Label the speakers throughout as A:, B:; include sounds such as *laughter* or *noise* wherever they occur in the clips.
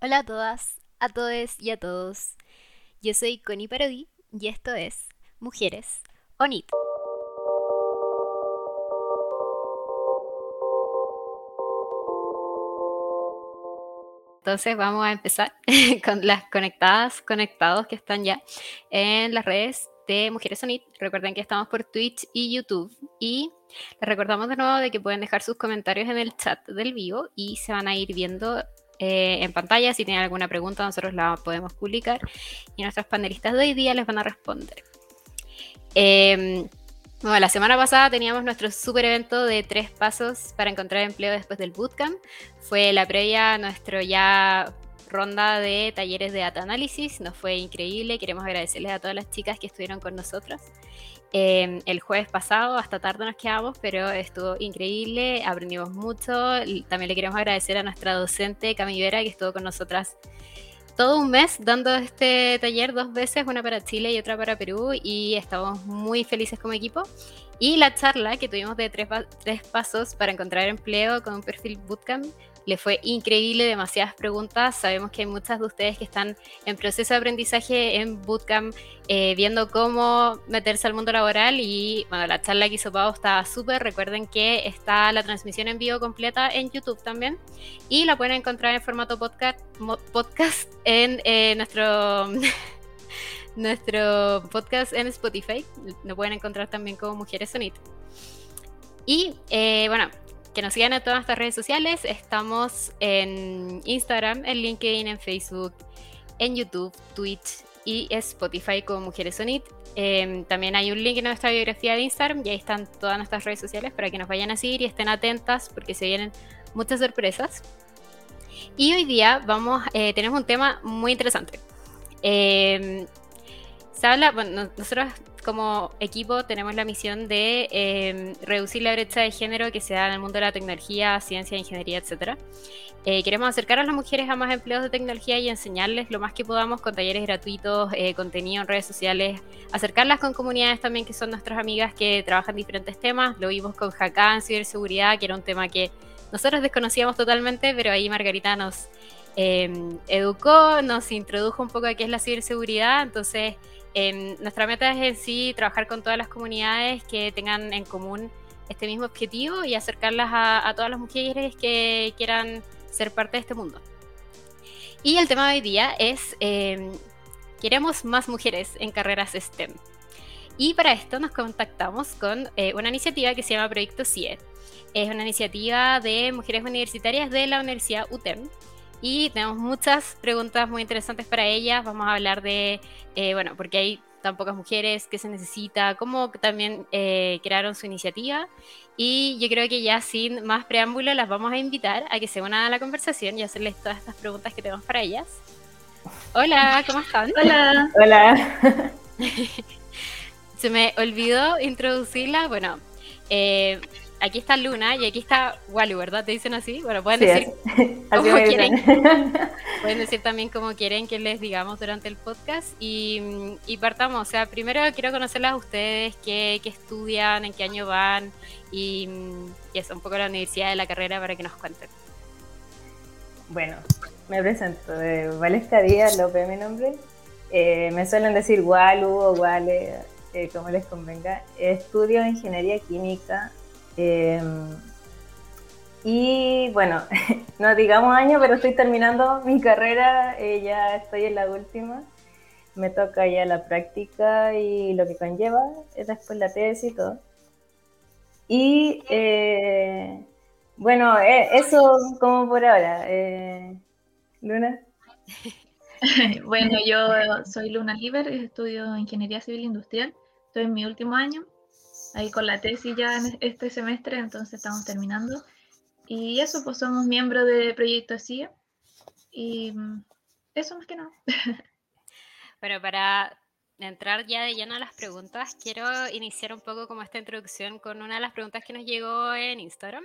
A: Hola a todas, a todos y a todos. Yo soy Connie Parodi y esto es Mujeres ONIT. Entonces vamos a empezar *laughs* con las conectadas, conectados que están ya en las redes de Mujeres ONIT. Recuerden que estamos por Twitch y YouTube y les recordamos de nuevo de que pueden dejar sus comentarios en el chat del vivo y se van a ir viendo eh, en pantalla. Si tienen alguna pregunta, nosotros la podemos publicar y nuestros panelistas de hoy día les van a responder. Em, bueno, la semana pasada teníamos nuestro super evento de tres pasos para encontrar empleo después del bootcamp. Fue la previa a nuestro ya ronda de talleres de data análisis. Nos fue increíble. Queremos agradecerles a todas las chicas que estuvieron con nosotros. Em, el jueves pasado, hasta tarde nos quedamos, pero estuvo increíble, aprendimos mucho. También le queremos agradecer a nuestra docente Camivera que estuvo con nosotras todo un mes dando este taller dos veces, una para Chile y otra para Perú, y estamos muy felices como equipo. Y la charla que tuvimos de tres, tres pasos para encontrar empleo con un perfil bootcamp le fue increíble, demasiadas preguntas. Sabemos que hay muchas de ustedes que están en proceso de aprendizaje en Bootcamp, eh, viendo cómo meterse al mundo laboral. Y bueno, la charla que hizo Pau estaba súper. Recuerden que está la transmisión en vivo completa en YouTube también. Y la pueden encontrar en formato podcast, en eh, nuestro. *laughs* nuestro podcast en Spotify. Lo pueden encontrar también como Mujeres Sonitas. Y eh, bueno, que nos sigan en todas nuestras redes sociales. Estamos en Instagram, en LinkedIn, en Facebook, en YouTube, Twitch y Spotify como Mujeres Sonit. Em, también hay un link en nuestra biografía de Instagram y ahí están todas nuestras redes sociales para que nos vayan a seguir y estén atentas porque se vienen muchas sorpresas. Y hoy día vamos, eh, tenemos un tema muy interesante. Em, se habla, bueno, nosotros como equipo tenemos la misión de em, reducir la brecha de género que se da en el mundo de la tecnología, ciencia, ingeniería, etc. Eh, queremos acercar a las mujeres a más empleos de tecnología y enseñarles lo más que podamos con talleres gratuitos, eh, contenido en redes sociales, acercarlas con comunidades también que son nuestras amigas que trabajan diferentes temas. Lo vimos con Hakan, ciberseguridad, que era un tema que nosotros desconocíamos totalmente, pero ahí Margarita nos em, educó, nos introdujo un poco a qué es la ciberseguridad, entonces nuestra meta es en sí trabajar con todas las comunidades que tengan en común este mismo objetivo y acercarlas a, todas las mujeres que quieran ser parte de este mundo. Y el tema de hoy día es, em, queremos más mujeres en carreras STEM. Y para esto nos contactamos con eh, una iniciativa que se llama Proyecto CIE. Es una iniciativa de mujeres universitarias de la Universidad UTEM y tenemos muchas preguntas muy interesantes para ellas. Vamos a hablar de, eh, bueno, porque hay tan pocas mujeres, qué se necesita, cómo también eh, crearon su iniciativa. Y yo creo que ya sin más preámbulo las vamos a invitar a que se unan a la conversación y hacerles todas estas preguntas que tenemos para ellas. Hola, ¿cómo están?
B: Hola. Hola. *laughs*
A: se me olvidó introducirla. Bueno, eh, aquí está Luna y aquí está Walu, ¿verdad? ¿Te dicen así? Bueno, pueden decir *laughs* *laughs* como quieren. *laughs* pueden decir también como quieren que les digamos durante el podcast. Y, partamos, o sea, primero quiero conocerlas a ustedes, qué, estudian, en qué año van y, y eso, un poco la universidad de la carrera para que nos cuenten.
B: Bueno, me presento, eh, Valesca Díaz López mi nombre. Eh, me suelen decir Walu o Wale, eh, como les convenga. Estudio ingeniería química Em, y bueno, *laughs* no digamos año, pero estoy terminando mi carrera, eh, ya estoy en la última. Me toca ya la práctica y lo que conlleva, es después la tesis y todo. Y eh, bueno, eh, eso como por ahora. Luna. *laughs*
C: bueno, yo soy Luna Liber, estudio Ingeniería Civil Industrial, estoy en mi último año ahí con la tesis ya en este semestre, entonces estamos terminando. Y eso, pues somos miembros de Proyecto CIA. Y mm, eso más que nada. *laughs*
A: Bueno, para entrar ya de lleno a las preguntas, quiero iniciar un poco como esta introducción con una de las preguntas que nos llegó en Instagram.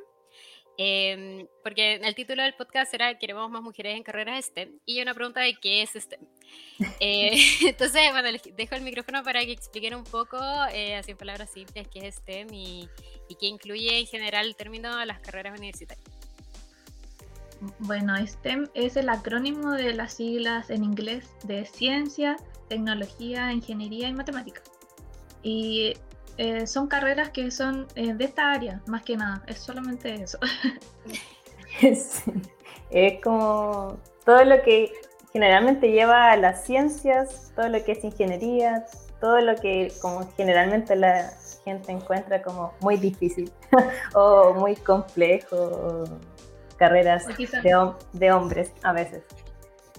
A: Em, porque el título del podcast era Queremos más mujeres en carreras STEM y una pregunta de qué es STEM. Eh, *laughs* *laughs* entonces, bueno, les dejo el micrófono para que expliquen un poco, eh, así en palabras simples, qué es STEM y, qué incluye en general el término de las carreras universitarias.
C: Bueno, STEM es el acrónimo de las siglas en inglés de ciencia, tecnología, ingeniería y matemática. Y eh, son carreras que son eh, de esta área, más que nada, es solamente eso. *laughs*
B: Es como todo lo que generalmente lleva a las ciencias, todo lo que es ingeniería, todo lo que como generalmente la gente encuentra como muy difícil *laughs* o muy complejo, carreras de, de hombres a veces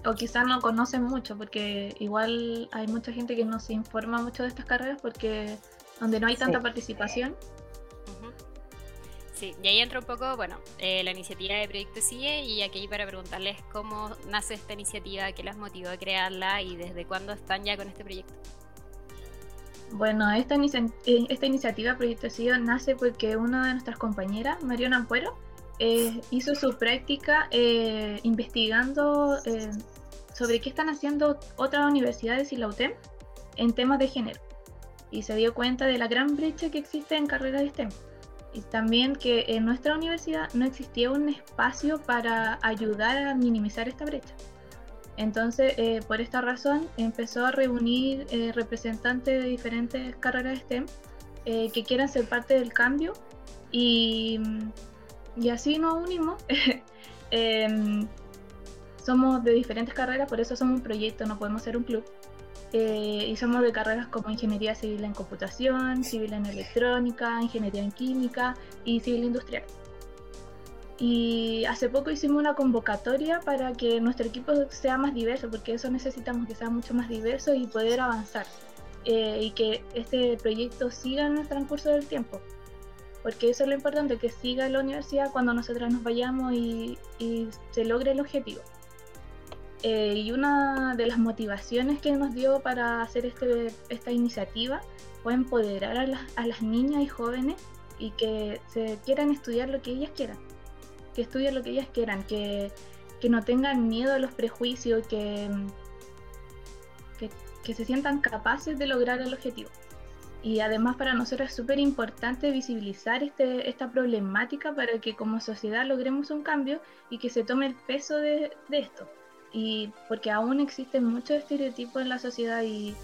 C: o quizás no conocen mucho, porque igual hay mucha gente que no se informa mucho de estas carreras porque donde no hay tanta participación.
A: Sí, y ahí entra un poco, bueno, eh, la iniciativa de Proyecto Sigue y aquí para preguntarles cómo nace esta iniciativa, qué las motivó a crearla y desde cuándo están ya con este proyecto.
C: Bueno, esta, eh, esta iniciativa Proyecto Sigue nace porque una de nuestras compañeras, Mariona Ampuero, eh, hizo su práctica investigando sobre qué están haciendo otras universidades y la UTEM en temas de género. Y se dio cuenta de la gran brecha que existe en carreras de STEM. Y también que en nuestra universidad no existía un espacio para ayudar a minimizar esta brecha. Entonces, eh, por esta razón, empezó a reunir eh, representantes de diferentes carreras de STEM eh, que quieran ser parte del cambio y, y así nos unimos. *laughs* Em, somos de diferentes carreras, por eso somos un proyecto, no podemos ser un club. Eh, y somos de carreras como ingeniería civil en computación, civil en electrónica, ingeniería en química y civil industrial. Y hace poco hicimos una convocatoria para que nuestro equipo sea más diverso, porque eso necesitamos que sea mucho más diverso y poder avanzar. Eh, y que este proyecto siga en el transcurso del tiempo. Porque eso es lo importante, que siga la universidad cuando nosotras nos vayamos y, y se logre el objetivo. Eh, y una de las motivaciones que nos dio para hacer este, esta iniciativa fue empoderar a, las niñas y jóvenes y que se quieran estudiar lo que ellas quieran, que estudien lo que ellas quieran, que, no tengan miedo a los prejuicios, que, se sientan capaces de lograr el objetivo. Y además para nosotros es súper importante visibilizar este, esta problemática para que como sociedad logremos un cambio y que se tome el peso de esto y porque aún existen muchos estereotipos en la sociedad y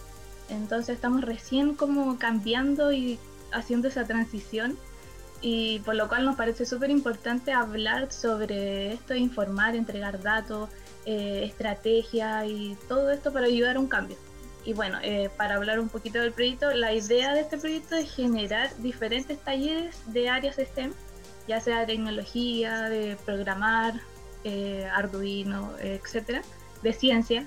C: entonces estamos recién como cambiando y haciendo esa transición y por lo cual nos parece súper importante hablar sobre esto, informar, entregar datos, eh, y todo esto para ayudar a un cambio. Y bueno, eh, para hablar un poquito del proyecto, la idea de este proyecto es generar diferentes talleres de áreas STEM, ya sea de tecnología, de programar, eh, Arduino, etcétera, de ciencia,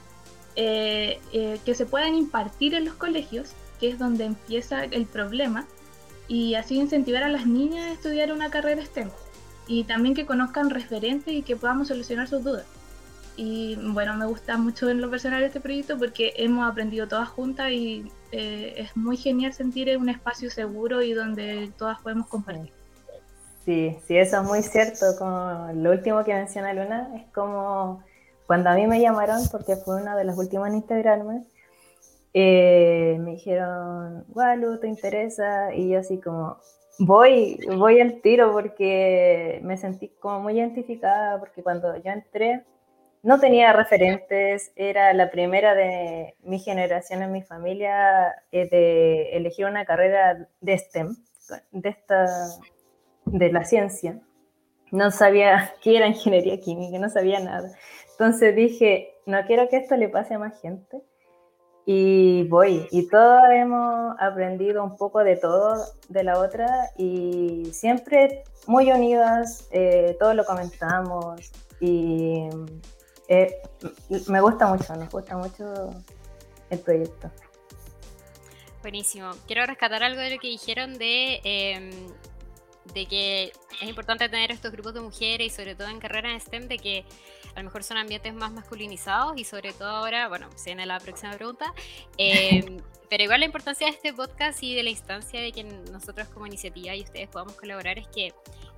C: eh, eh, que se puedan impartir en los colegios, que es donde empieza el problema, y así incentivar a las niñas a estudiar una carrera STEM, y también que conozcan referentes y que podamos solucionar sus dudas. Y bueno, me gusta mucho en lo personal este proyecto porque hemos aprendido todas juntas y es muy genial sentir un espacio seguro y donde todas podemos compartir.
B: Sí, sí, eso es muy cierto. Como lo último que menciona Luna es como cuando a mí me llamaron, porque fue una de las últimas en integrarme, eh, me dijeron, Walu, ¿te interesa? Y yo así como, voy, voy al tiro porque me sentí como muy identificada, porque cuando yo entré no tenía referentes, era la primera de mi generación en mi familia eh, de elegir una carrera de STEM, de esta de la ciencia, no sabía *laughs* qué era ingeniería química, no sabía nada. Entonces dije, no quiero que esto le pase a más gente. Y voy, y todos hemos aprendido un poco de todo de la otra y siempre muy unidas, eh, todo lo comentamos y eh, me gusta mucho, nos gusta mucho el proyecto.
A: Buenísimo. Quiero rescatar algo de lo que dijeron de em, de que es importante tener estos grupos de mujeres y sobre todo en carreras STEM de que a lo mejor son ambientes más masculinizados y sobre todo ahora, bueno, se viene la próxima pregunta, em, *laughs* pero igual la importancia de este podcast y de la instancia de que nosotros como iniciativa y ustedes podamos colaborar es que,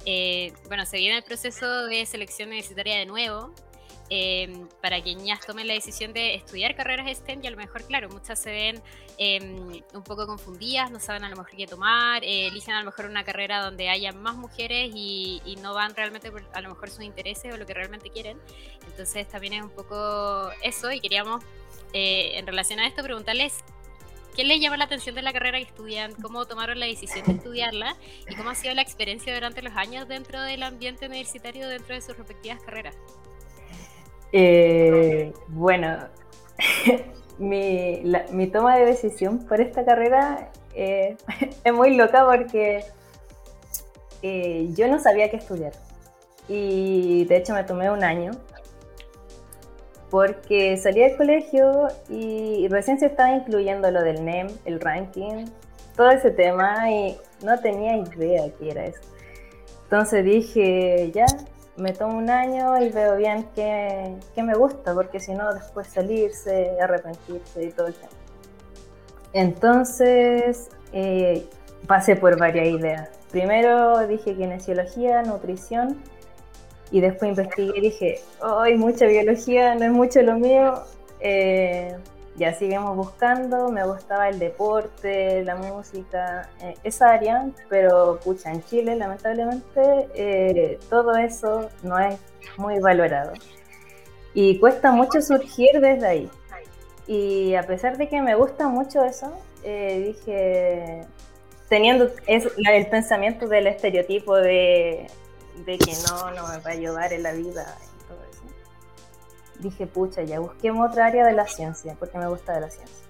A: eh, bueno, se viene el proceso de selección universitaria de nuevo em, para que niñas tomen la decisión de estudiar carreras STEM y a lo mejor, claro, muchas se ven em, un poco confundidas, no saben a lo mejor qué tomar, eh, eligen a lo mejor una carrera donde haya más mujeres y, y, no van realmente por a lo mejor sus intereses o lo que realmente quieren. Entonces también es un poco eso y queríamos eh, en relación a esto preguntarles ¿Qué les llama la atención de la carrera que estudian? ¿Cómo tomaron la decisión de estudiarla? ¿Y cómo ha sido la experiencia durante los años dentro del ambiente universitario, dentro de sus respectivas carreras?
B: Eh, bueno, *laughs* mi, toma de decisión por esta carrera eh, *laughs* es muy loca porque eh, yo no sabía qué estudiar. Y de hecho me tomé un año porque salí del colegio y recién se estaba incluyendo lo del NEM, el ranking, todo ese tema y no tenía idea qué era eso. Entonces dije, ya, me tomo un año y veo bien qué, me gusta, porque si no, después salirse, arrepentirse y todo el tema. Entonces, eh, pasé por varias ideas. Primero dije kinesiología, nutrición, y después investigué y dije, ¡ay, mucha biología! No es mucho lo mío. Eh, ya seguimos buscando, me gustaba el deporte, la música, eh, esa área, pero pucha, en Chile lamentablemente eh, todo eso no es muy valorado. Y cuesta mucho surgir desde ahí. Y a pesar de que me gusta mucho eso, dije, teniendo el pensamiento del estereotipo de de que no, no me va a ayudar en la vida. Dije, pucha, ya busquemos otra área de la ciencia, porque me gusta de la ciencia.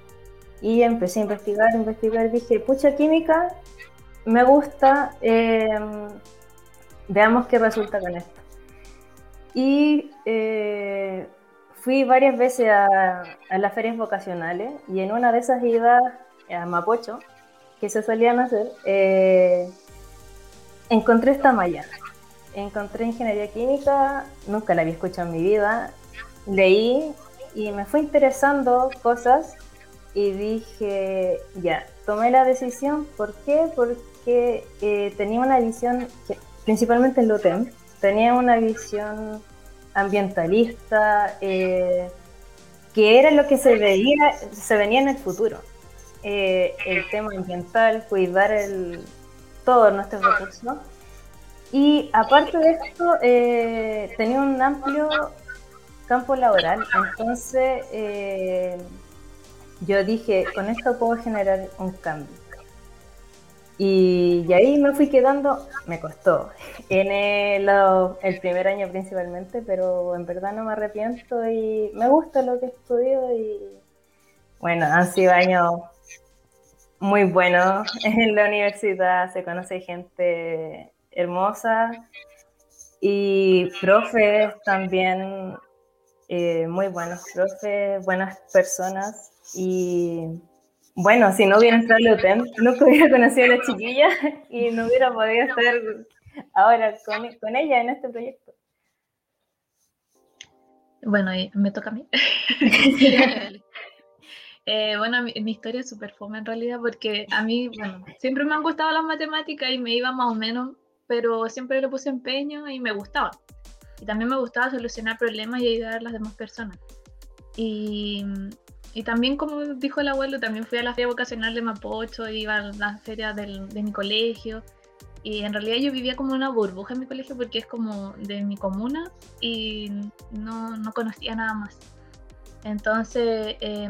B: Y empecé a investigar, investigar, dije, pucha, química, me gusta, em, veamos qué resulta con esto. Y eh, fui varias veces a, a, las ferias vocacionales y en una de esas iba a Mapocho, que se solían hacer, eh, encontré esta malla encontré ingeniería química, nunca la había escuchado en mi vida, leí y me fue interesando cosas y dije, ya, tomé la decisión, ¿por qué? Porque eh, tenía una visión, principalmente en LUTEM, tenía una visión ambientalista, eh, que era lo que se veía, se venía en el futuro. Eh, el tema ambiental, cuidar el, todos nuestros recursos y aparte de esto, eh, tenía un amplio campo laboral, entonces eh, yo dije, con esto puedo generar un cambio. Y, ahí me fui quedando, me costó, *laughs* en el, el, primer año principalmente, pero en verdad no me arrepiento y me gusta lo que estudio y bueno, han sido años muy buenos *laughs* en la universidad, se conoce gente hermosa y profes también eh, muy buenos profes, buenas personas y bueno, si no hubiera entrado al UTEM, nunca hubiera conocido a la chiquilla *laughs* y no hubiera podido estar ahora con, con ella en este proyecto.
C: Bueno, me toca a mí. *laughs* Eh, bueno, mi, historia es súper fome en realidad porque a mí, bueno, siempre me han gustado las matemáticas y me iba más o menos pero siempre le puse empeño y me gustaba. Y también me gustaba solucionar problemas y ayudar a las demás personas. Y, y también, como dijo el abuelo, también fui a la feria vocacional de Mapocho, iba a la feria del, de mi colegio. Y en realidad yo vivía como una burbuja en mi colegio porque es como de mi comuna y no, no conocía nada más. Entonces, eh,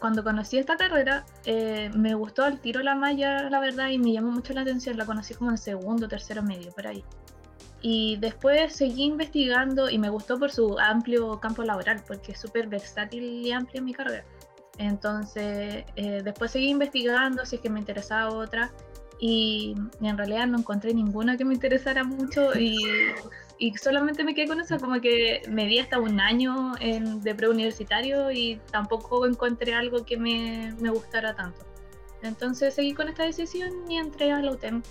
C: cuando conocí esta carrera, eh, me gustó al tiro la malla, la verdad, y me llamó mucho la atención. La conocí como en segundo, tercero medio, por ahí. Y después seguí investigando y me gustó por su amplio campo laboral, porque es súper versátil y amplio en mi carrera. Entonces, eh, después seguí investigando si es que me interesaba otra y, en realidad no encontré ninguna que me interesara mucho *laughs* y, y, solamente me quedé con eso, como que me di hasta un año en, de preuniversitario y tampoco encontré algo que me, me, gustara tanto. Entonces seguí con esta decisión y entré a la UTEM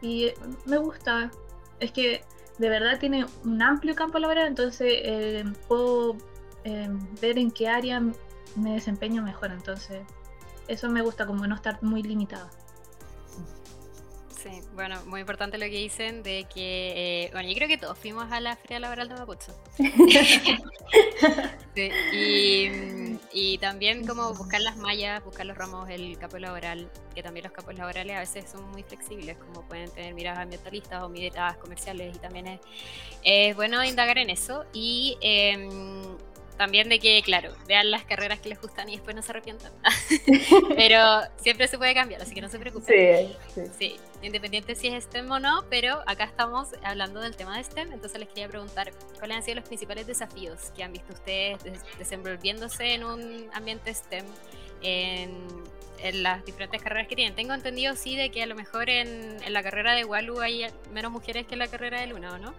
C: y me gusta, es que de verdad tiene un amplio campo laboral, entonces eh, puedo eh, ver en qué área me desempeño mejor, entonces eso me gusta como no estar muy limitada.
A: Sí, bueno, muy importante lo que dicen de que, eh, bueno, yo creo que todos fuimos a la Feria Laboral de Mapucho. *laughs* y, también como buscar las mallas, buscar los ramos, el capo laboral, que también los capos laborales a veces son muy flexibles, como pueden tener miradas ambientalistas o miradas comerciales y también es, bueno indagar en eso. Y em, también de que, claro, vean las carreras que les gustan y después no se arrepientan. *laughs* pero siempre se puede cambiar, así que no se preocupen. Sí, sí. independiente si es STEM o no, pero acá estamos hablando del tema de STEM, entonces les quería preguntar cuáles han sido los principales desafíos que han visto ustedes desenvolviéndose en un ambiente STEM. En, las diferentes carreras que tienen. Tengo entendido, sí, de que a lo mejor en, la carrera de Walu hay menos mujeres que en la carrera de Luna, ¿o no?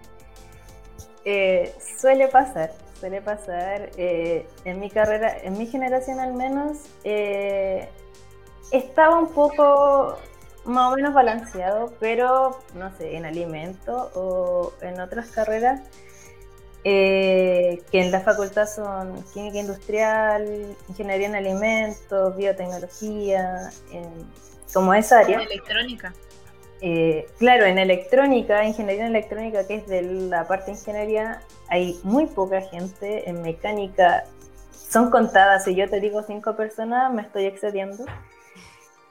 B: Eh, suele pasar, suele pasar. Eh, en mi carrera, en mi generación al menos, eh, estaba un poco más o menos balanceado, pero no sé, en alimento o en otras carreras, eh, que en la facultad son química industrial, ingeniería en alimentos, biotecnología, como esa área.
C: Electrónica.
B: Eh, claro, en electrónica, ingeniería en electrónica, que es de la parte de ingeniería, hay muy poca gente. En mecánica son contadas. Si yo te digo cinco personas, me estoy excediendo.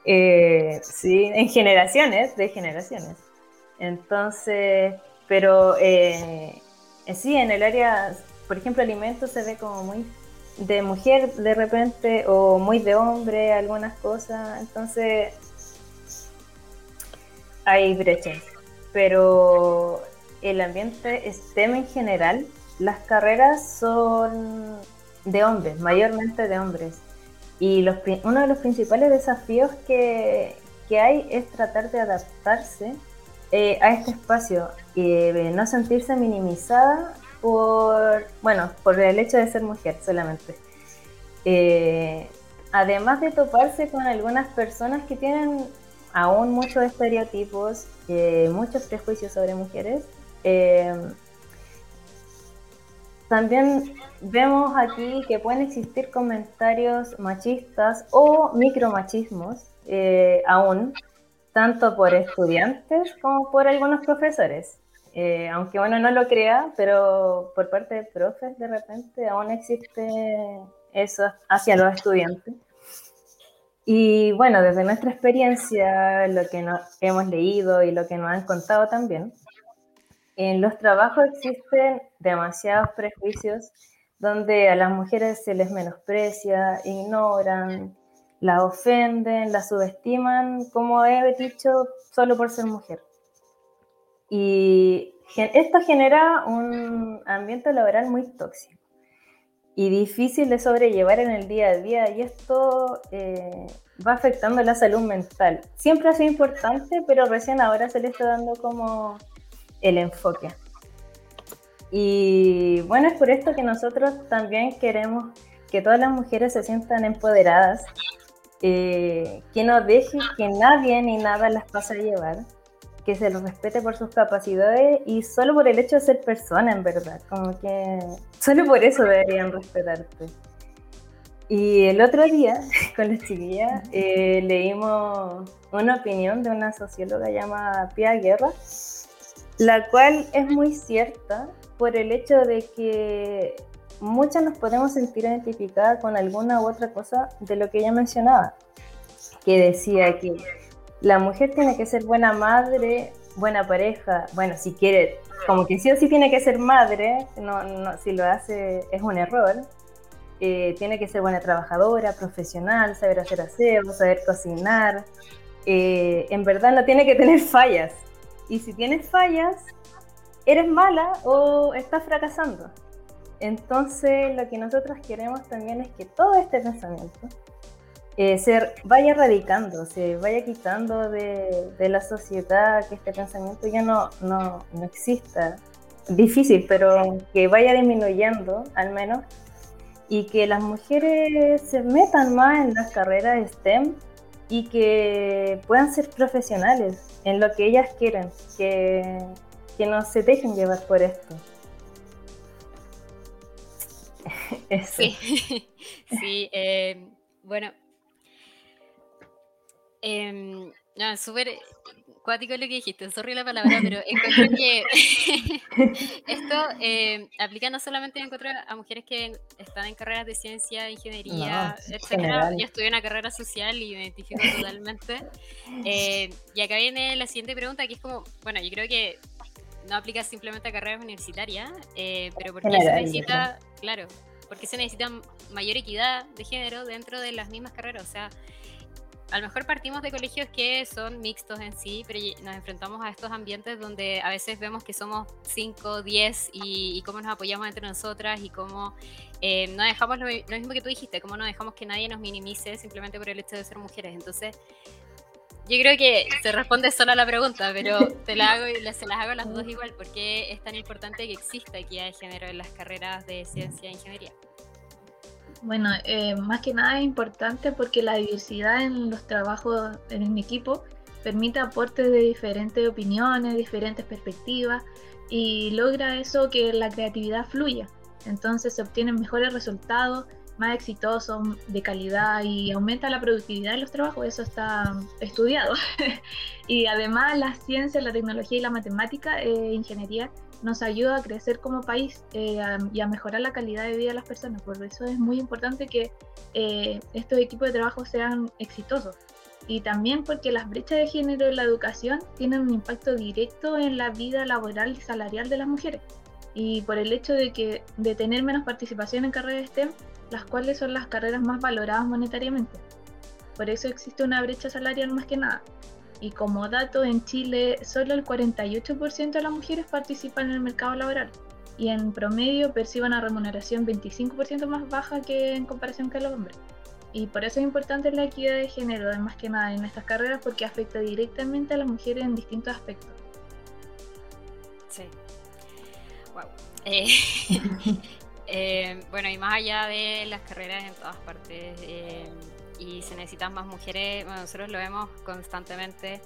B: Eh, sí, en generaciones, de generaciones. Entonces, pero eh, sí, en el área, por ejemplo, alimentos se ve como muy de mujer de repente o muy de hombre, algunas cosas. Entonces, hay brechas, pero el ambiente STEM en general, las carreras son de hombres, mayormente de hombres. Y los, uno de los principales desafíos que, que hay es tratar de adaptarse eh, a este espacio y no sentirse minimizada por, bueno, por el hecho de ser mujer solamente. Eh, además de toparse con algunas personas que tienen aún muchos estereotipos, eh, muchos prejuicios sobre mujeres. Eh, también vemos aquí que pueden existir comentarios machistas o micromachismos eh, aún, tanto por estudiantes como por algunos profesores. aunque uno no lo crea, pero por parte de profes de repente aún existe eso hacia los estudiantes. Y bueno, desde nuestra experiencia, lo que hemos leído y lo que nos han contado también, en los trabajos existen demasiados prejuicios donde a las mujeres se les menosprecia, ignoran, las ofenden, las subestiman, como he dicho, solo por ser mujer. Y esto genera un ambiente laboral muy tóxico y difícil de sobrellevar en el día a día y esto eh, va afectando la salud mental. Siempre ha sido importante, pero recién ahora se le está dando como el enfoque. Y bueno, es por esto que nosotros también queremos que todas las mujeres se sientan empoderadas, eh, que no dejen que nadie ni nada las pase a llevar, que se los respete por sus capacidades y solo por el hecho de ser persona, en verdad. Como que solo por eso deberían respetarte. Y el otro día, *laughs* con las chiquillas, eh, leímos una opinión de una socióloga llamada Pia Guerra, la cual es muy cierta por el hecho de que muchas nos podemos sentir identificadas con alguna u otra cosa de lo que ella mencionaba, que decía que la mujer tiene que ser buena madre, buena pareja, bueno, si quiere, como que sí o sí tiene que ser madre, no, no, si lo hace es un error, eh, tiene que ser buena trabajadora, profesional, saber hacer aseo, saber cocinar, eh, en verdad no tiene que tener fallas, y si tienes fallas, eres mala o estás fracasando. Entonces, lo que nosotros queremos también es que todo este pensamiento eh, vaya erradicando, se vaya quitando de, la sociedad, que este pensamiento ya no, no, no exista. Difícil, pero que vaya disminuyendo al menos y que las mujeres se metan más en las carreras STEM y que puedan ser profesionales en lo que ellas quieren, que, que no se dejen llevar por esto. *laughs*
A: Sí, *laughs* sí eh, bueno, Em, no, súper cuático lo que dijiste, sorry la palabra, pero encuentro que *laughs* esto eh, aplica no solamente encuentro a mujeres que están en carreras de ciencia, ingeniería, etcétera. Yo estudié una carrera social y me identifico totalmente. Eh, y acá viene la siguiente pregunta, que es como, bueno, yo creo que no aplica simplemente a carreras universitarias, eh, pero porque se necesita, claro, porque se necesita mayor equidad de género dentro de las mismas carreras, o sea a lo mejor partimos de colegios que son mixtos en sí, pero nos enfrentamos a estos ambientes donde a veces vemos que somos 5, 10 y, cómo nos apoyamos entre nosotras y cómo eh, no dejamos lo, mismo que tú dijiste, cómo no dejamos que nadie nos minimice simplemente por el hecho de ser mujeres. Entonces, yo creo que se responde solo a la pregunta, pero te la hago y se las hago las dos igual, porque es tan importante que exista equidad de género en las carreras de ciencia e ingeniería.
C: Bueno, eh, más que nada es importante porque la diversidad en los trabajos en el equipo permite aportes de diferentes opiniones, diferentes perspectivas y logra eso que la creatividad fluya. Entonces se obtienen mejores resultados, más exitosos, de calidad y aumenta la productividad de los trabajos, eso está estudiado. *laughs* y además la ciencia, la tecnología y la matemática, e ingeniería nos ayuda a crecer como país eh, y a mejorar la calidad de vida de las personas. Por eso es muy importante que eh, estos equipos de trabajo sean exitosos. Y también porque las brechas de género en la educación tienen un impacto directo en la vida laboral y salarial de las mujeres. Y por el hecho de, que, de tener menos participación en carreras STEM, las cuales son las carreras más valoradas monetariamente. Por eso existe una brecha salarial más que nada. Y como dato, en Chile solo el 48% de las mujeres participan en el mercado laboral y en promedio perciben una remuneración 25% más baja que en comparación con los hombres. Y por eso es importante la equidad de género, además que nada, en estas carreras porque afecta directamente a las mujeres en distintos aspectos.
A: Sí. Wow. Eh, *laughs* eh, bueno, y más allá de las carreras en todas partes, eh, y se necesitan más mujeres, bueno, nosotros lo vemos constantemente,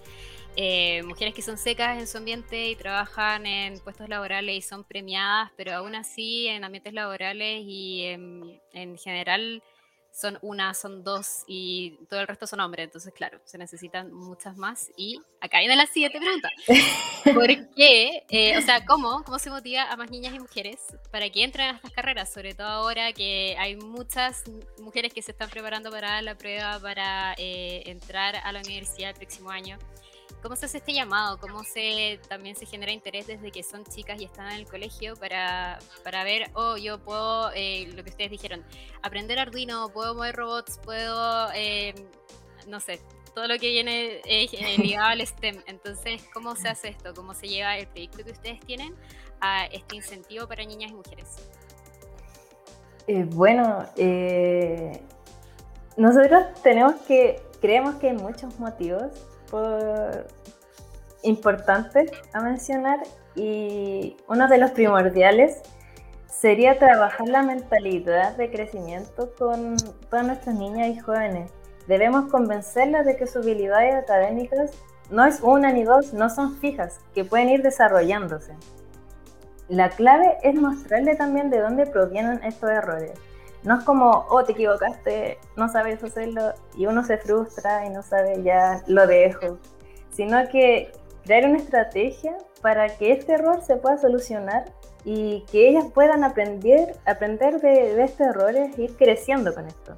A: eh, mujeres que son secas en su ambiente y trabajan en puestos laborales y son premiadas, pero aún así en ambientes laborales y en general son una, son dos y todo el resto son hombres. Entonces, claro, se necesitan muchas más. Y acá viene la siguiente pregunta. *laughs* ¿Por qué? Eh, o sea, ¿cómo? ¿Cómo se motiva a más niñas y mujeres para que entren a estas carreras? Sobre todo ahora que hay muchas mujeres que se están preparando para la prueba para eh, entrar a la universidad el próximo año. ¿Cómo se hace este llamado? ¿Cómo se también se genera interés desde que son chicas y están en el colegio para, para ver, oh, yo puedo, eh, lo que ustedes dijeron, aprender Arduino, puedo mover robots, puedo, eh, no sé, todo lo que viene eh, *laughs* ligado al STEM. Entonces, ¿cómo se hace esto? ¿Cómo se lleva el proyecto que ustedes tienen a este incentivo para niñas y mujeres?
B: bueno, nosotros tenemos que, creemos que hay muchos motivos importantes a mencionar y uno de los primordiales sería trabajar la mentalidad de crecimiento con todas nuestras niñas y jóvenes. Debemos convencerlas de que sus habilidades académicas no es una ni dos, no son fijas, que pueden ir desarrollándose. La clave es mostrarle también de dónde provienen estos errores. No es como, oh, te equivocaste, no sabes hacerlo y uno se frustra y no sabe, ya lo dejo. Sino que crear una estrategia para que este error se pueda solucionar y que ellas puedan aprender, aprender de, estos errores e ir creciendo con esto.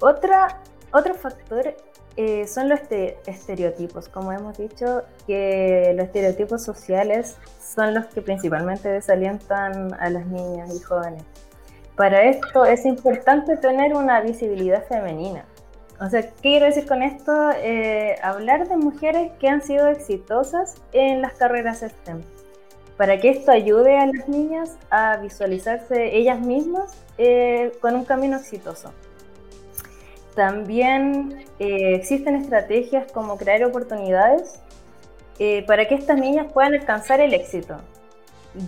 B: Otra, otro factor eh, son los estereotipos. Como hemos dicho, que los estereotipos sociales son los que principalmente desalientan a las niñas y jóvenes. Para esto es importante tener una visibilidad femenina. O sea, ¿qué quiero decir con esto? Eh, hablar de mujeres que han sido exitosas en las carreras STEM. Para que esto ayude a las niñas a visualizarse ellas mismas eh, con un camino exitoso. También eh, existen estrategias como crear oportunidades para que estas niñas puedan alcanzar el éxito.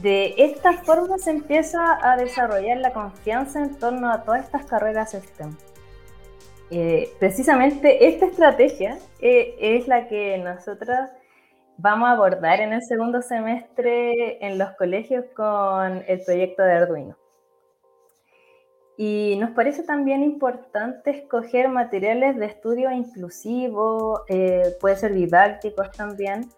B: De esta forma se empieza a desarrollar la confianza en torno a todas estas carreras STEM. Eh, precisamente esta estrategia eh, es la que nosotros vamos a abordar en el segundo semestre en los colegios con el proyecto de Arduino. Y nos parece también importante escoger materiales de estudio inclusivo, eh, puede ser didácticos también,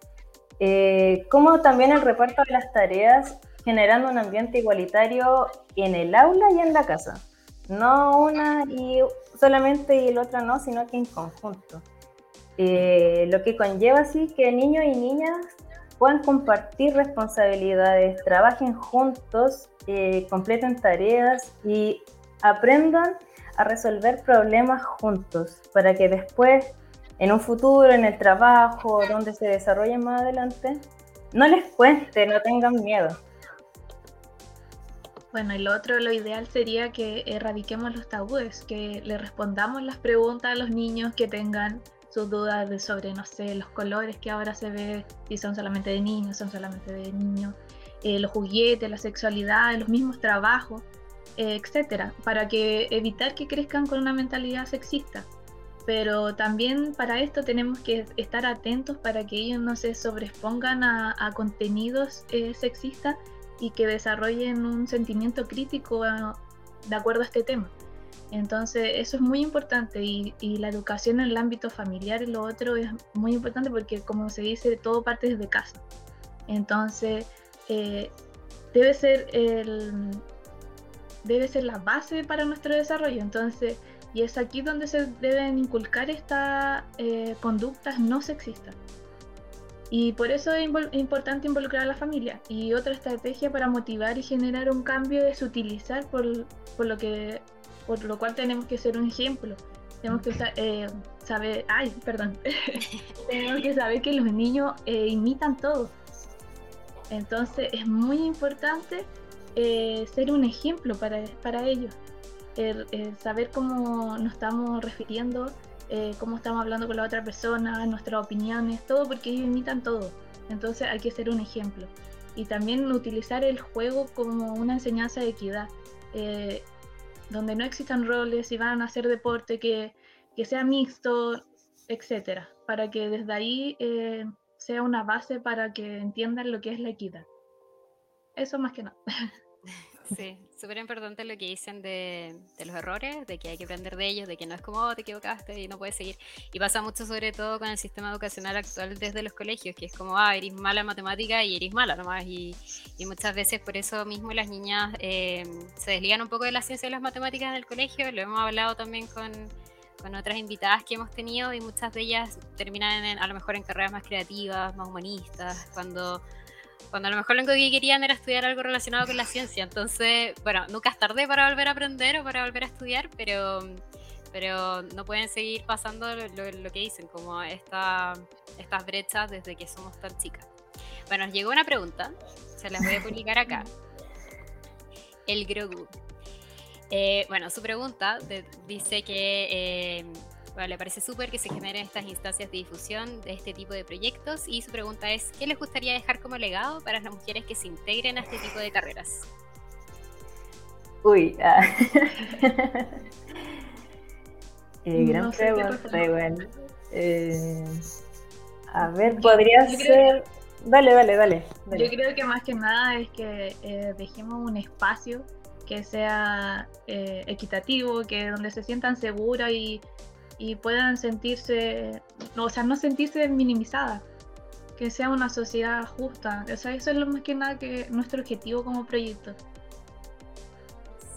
B: eh, como también el reparto de las tareas generando un ambiente igualitario en el aula y en la casa. No una y solamente y el otro no, sino que en conjunto. Eh, lo que conlleva así que niños y niñas puedan compartir responsabilidades, trabajen juntos, completen tareas y aprendan a resolver problemas juntos para que después, en un futuro, en el trabajo, donde se desarrollen más adelante, no les cueste, no tengan miedo.
C: Bueno, y lo otro, lo ideal sería que erradiquemos los tabúes, que le respondamos las preguntas a los niños que tengan sus dudas de sobre, no sé, los colores que ahora se ve, si son solamente de niños, son solamente de niños, eh, los juguetes, la sexualidad, los mismos trabajos. Eh, etcétera, para que evitar que crezcan con una mentalidad sexista. Pero también para esto tenemos que estar atentos para que ellos no se sobreexpongan a, contenidos eh, sexistas y que desarrollen un sentimiento crítico ah, de acuerdo a este tema. Entonces, eso es muy importante y, la educación en el ámbito familiar y lo otro es muy importante porque, como se dice, todo parte desde casa. Entonces, eh, debe ser el, debe ser la base para nuestro desarrollo. Entonces, y es aquí donde se deben inculcar estas eh, conductas no sexistas. Y por eso es importante involucrar a la familia. Y otra estrategia para motivar y generar un cambio es utilizar por, lo que por lo cual tenemos que ser un ejemplo. Tenemos que eh, saber, ay, perdón, *laughs* tenemos que saber que los niños eh, imitan todo. Entonces es muy importante ser un ejemplo para ellos. Saber cómo nos estamos refiriendo, eh, cómo estamos hablando con la otra persona, nuestras opiniones, todo porque ellos imitan todo. Entonces hay que ser un ejemplo. Y también utilizar el juego como una enseñanza de equidad, eh, donde no existan roles y van a hacer deporte que, que sea mixto, etcétera, para que desde ahí sea una base para que entiendan lo que es la equidad. Eso más que nada. *laughs*
A: Sí, súper importante lo que dicen de, los errores, de que hay que aprender de ellos, de que no es como oh, te equivocaste y no puedes seguir. Y pasa mucho sobre todo con el sistema educacional actual desde los colegios, que es como, ah, eres mala en matemática y eres mala nomás. Y, y muchas veces por eso mismo las niñas eh, se desligan un poco de la ciencia y las matemáticas en el colegio. Lo hemos hablado también con, con otras invitadas que hemos tenido y muchas de ellas terminan a lo mejor en carreras más creativas, más humanistas, cuando cuando a lo mejor lo único que querían era estudiar algo relacionado con la ciencia. Entonces, bueno, nunca es tarde para volver a aprender o para volver a estudiar, pero, pero no pueden seguir pasando lo, que dicen, como esta, estas brechas desde que somos tan chicas. Bueno, llegó una pregunta, se las voy a publicar acá. El Grogu. Eh, bueno, su pregunta dice que eh, bueno, le parece súper que se generen estas instancias de difusión de este tipo de proyectos y su pregunta es, ¿qué les gustaría dejar como legado para las mujeres que se integren a este tipo de carreras?
B: Uy, ah. *laughs* eh, gran pregunta, eh, a ver, podría ser... Dale, dale, dale,
C: Yo creo que más que nada es que eh, dejemos un espacio que sea eh, equitativo, que donde se sientan seguras y y puedan sentirse, o sea, no sentirse minimizadas, que sea una sociedad justa. O sea, eso es lo más que nada que nuestro objetivo como proyecto.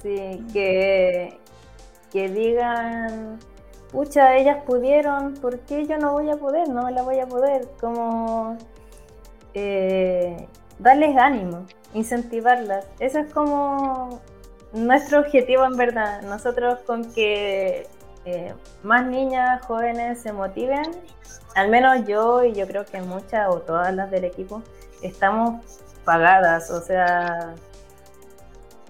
B: Sí, que, que digan, pucha, ellas pudieron, ¿por qué yo no voy a poder? No la voy a poder. Como eh, darles ánimo, incentivarlas. Eso es como nuestro objetivo en verdad. Nosotros con que eh, más niñas jóvenes se motiven, al menos yo y yo creo que muchas o todas las del equipo estamos pagadas, o sea,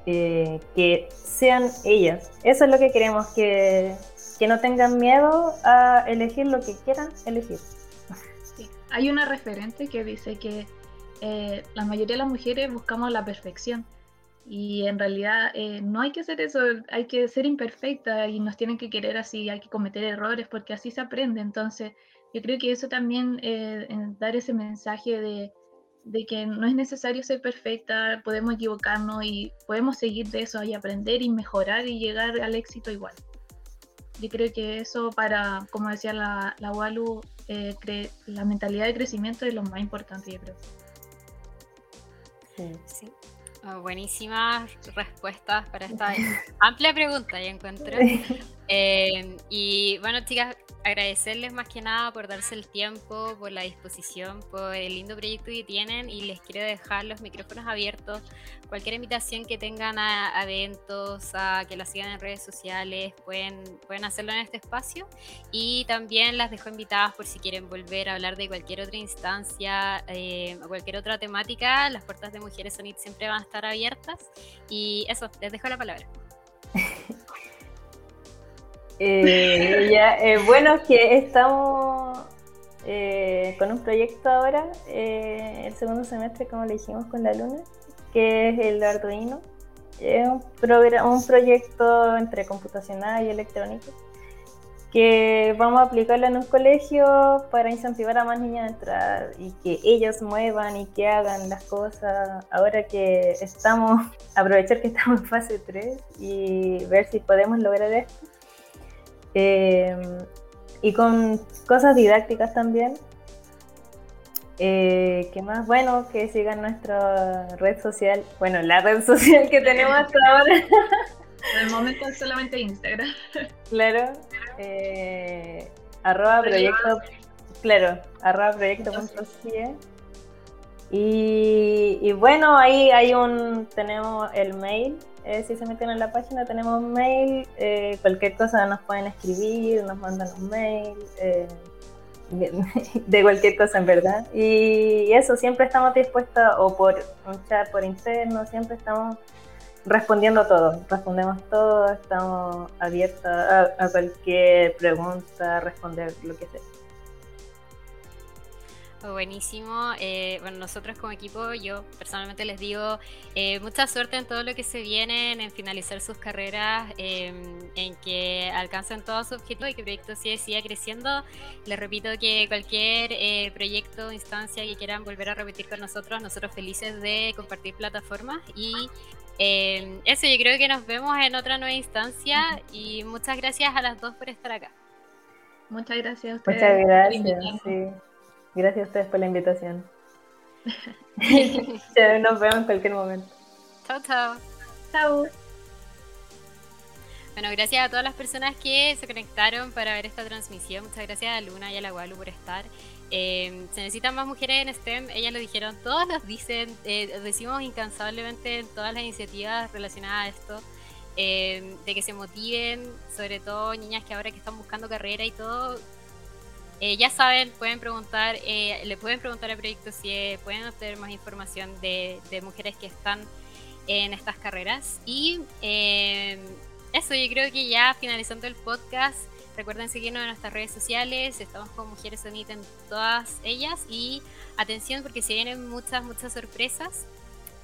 B: eh, que sean ellas. Eso es lo que queremos, que, que no tengan miedo a elegir lo que quieran elegir.
C: Hay una referente que dice que eh, la mayoría de las mujeres buscamos la perfección y en realidad eh, no hay que hacer eso, hay que ser imperfecta y nos tienen que querer así, hay que cometer errores porque así se aprende. Entonces, yo creo que eso también, eh, dar ese mensaje de, de que no es necesario ser perfecta, podemos equivocarnos y podemos seguir de eso y aprender y mejorar y llegar al éxito igual. Yo creo que eso para, como decía la, la Walu, eh, la mentalidad de crecimiento es lo más importante, yo creo.
A: Sí. sí. Oh, buenísimas respuestas para esta *laughs* amplia pregunta, ya encuentro. *laughs* Eh, y bueno, chicas, agradecerles más que nada por darse el tiempo, por la disposición, por el lindo proyecto que tienen y les quiero dejar los micrófonos abiertos. Cualquier invitación que tengan a, eventos, a que la sigan en redes sociales, pueden, pueden hacerlo en este espacio. Y también las dejo invitadas por si quieren volver a hablar de cualquier otra instancia eh, o cualquier otra temática. Las puertas de Mujeres Sonit siempre van a estar abiertas. Y eso, les dejo la palabra. *laughs*
B: Eh, ya, eh, bueno, que estamos eh, con un proyecto ahora, el segundo semestre, como le dijimos con la luna, que es el Arduino. Es un, un proyecto entre computacional y electrónico que vamos a aplicarlo en un colegio para incentivar a más niñas a entrar y que ellos muevan y que hagan las cosas. Ahora que estamos, *laughs* aprovechar que estamos en fase 3 y ver si podemos lograr esto. Em, y con cosas didácticas también. Eh, ¿Qué más? Bueno, que sigan nuestra red social. Bueno, la red *laughs* social que tenemos hasta ahora.
C: En el momento es solamente Instagram.
B: Claro. Eh, arroba proyecto. Claro, arroba proyecto y, y bueno, ahí hay un, tenemos el mail eh, si se meten en la página tenemos mail, eh, cualquier cosa nos pueden escribir, nos mandan un mail, eh, *laughs* de cualquier cosa en verdad. Y eso, siempre estamos dispuestos, o por un chat por interno, siempre estamos respondiendo todo, respondemos todo, estamos abiertos a cualquier pregunta, responder lo que sea.
A: Buenísimo. Eh, bueno, nosotros como equipo, yo personalmente les digo eh, mucha suerte en todo lo que se viene, en finalizar sus carreras, em, en que alcancen todos sus objetivos y que el proyecto siga, siga creciendo. Les repito que cualquier eh, proyecto, instancia que quieran volver a repetir con nosotros, nosotros felices de compartir plataformas y em, eso, yo creo que nos vemos en otra nueva instancia y muchas gracias a las dos por estar acá.
C: Muchas gracias a ustedes.
B: Muchas gracias. Gracias a ustedes por la invitación. *laughs* Nos vemos en cualquier momento.
A: Chao, chao.
C: Chao.
A: Bueno, gracias a todas las personas que se conectaron para ver esta transmisión. Muchas gracias a Luna y a la Gualu por estar. Eh, se necesitan más mujeres en STEM, ellas lo dijeron, todos nos dicen, eh, decimos incansablemente en todas las iniciativas relacionadas a esto, eh, de que se motiven, sobre todo niñas que ahora que están buscando carrera y todo, eh, ya saben, pueden preguntar, eh, le pueden preguntar al proyecto si eh, pueden obtener más información de, mujeres que están en estas carreras. Y eso, yo creo que ya finalizando el podcast, recuerden seguirnos en nuestras redes sociales, estamos con Mujeres Sonita en todas ellas y atención porque se vienen muchas, muchas sorpresas.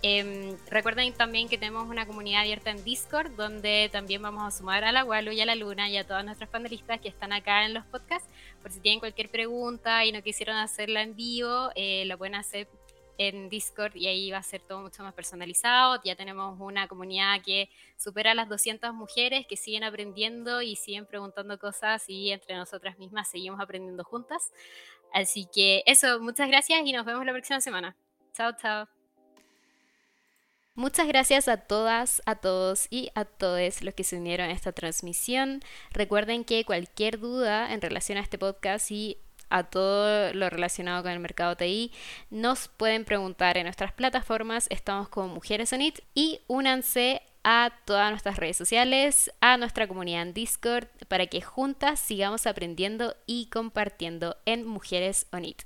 A: Em, recuerden también que tenemos una comunidad abierta en Discord donde también vamos a sumar a la Walu y a la Luna y a todas nuestras panelistas que están acá en los podcasts. Por si tienen cualquier pregunta y no quisieron hacerla en vivo, eh, lo pueden hacer en Discord y ahí va a ser todo mucho más personalizado. Ya tenemos una comunidad que supera las 200 mujeres que siguen aprendiendo y siguen preguntando cosas y entre nosotras mismas seguimos aprendiendo juntas. Así que eso, muchas gracias y nos vemos la próxima semana. Chao, chao. Muchas gracias a todas, a todos y a todos los que se unieron a esta transmisión. Recuerden que cualquier duda en relación a este podcast y a todo lo relacionado con el mercado TI, nos pueden preguntar en nuestras plataformas. Estamos como Mujeres Unit y únanse a todas nuestras redes sociales, a nuestra comunidad en Discord, para que juntas sigamos aprendiendo y compartiendo en Mujeres Unit.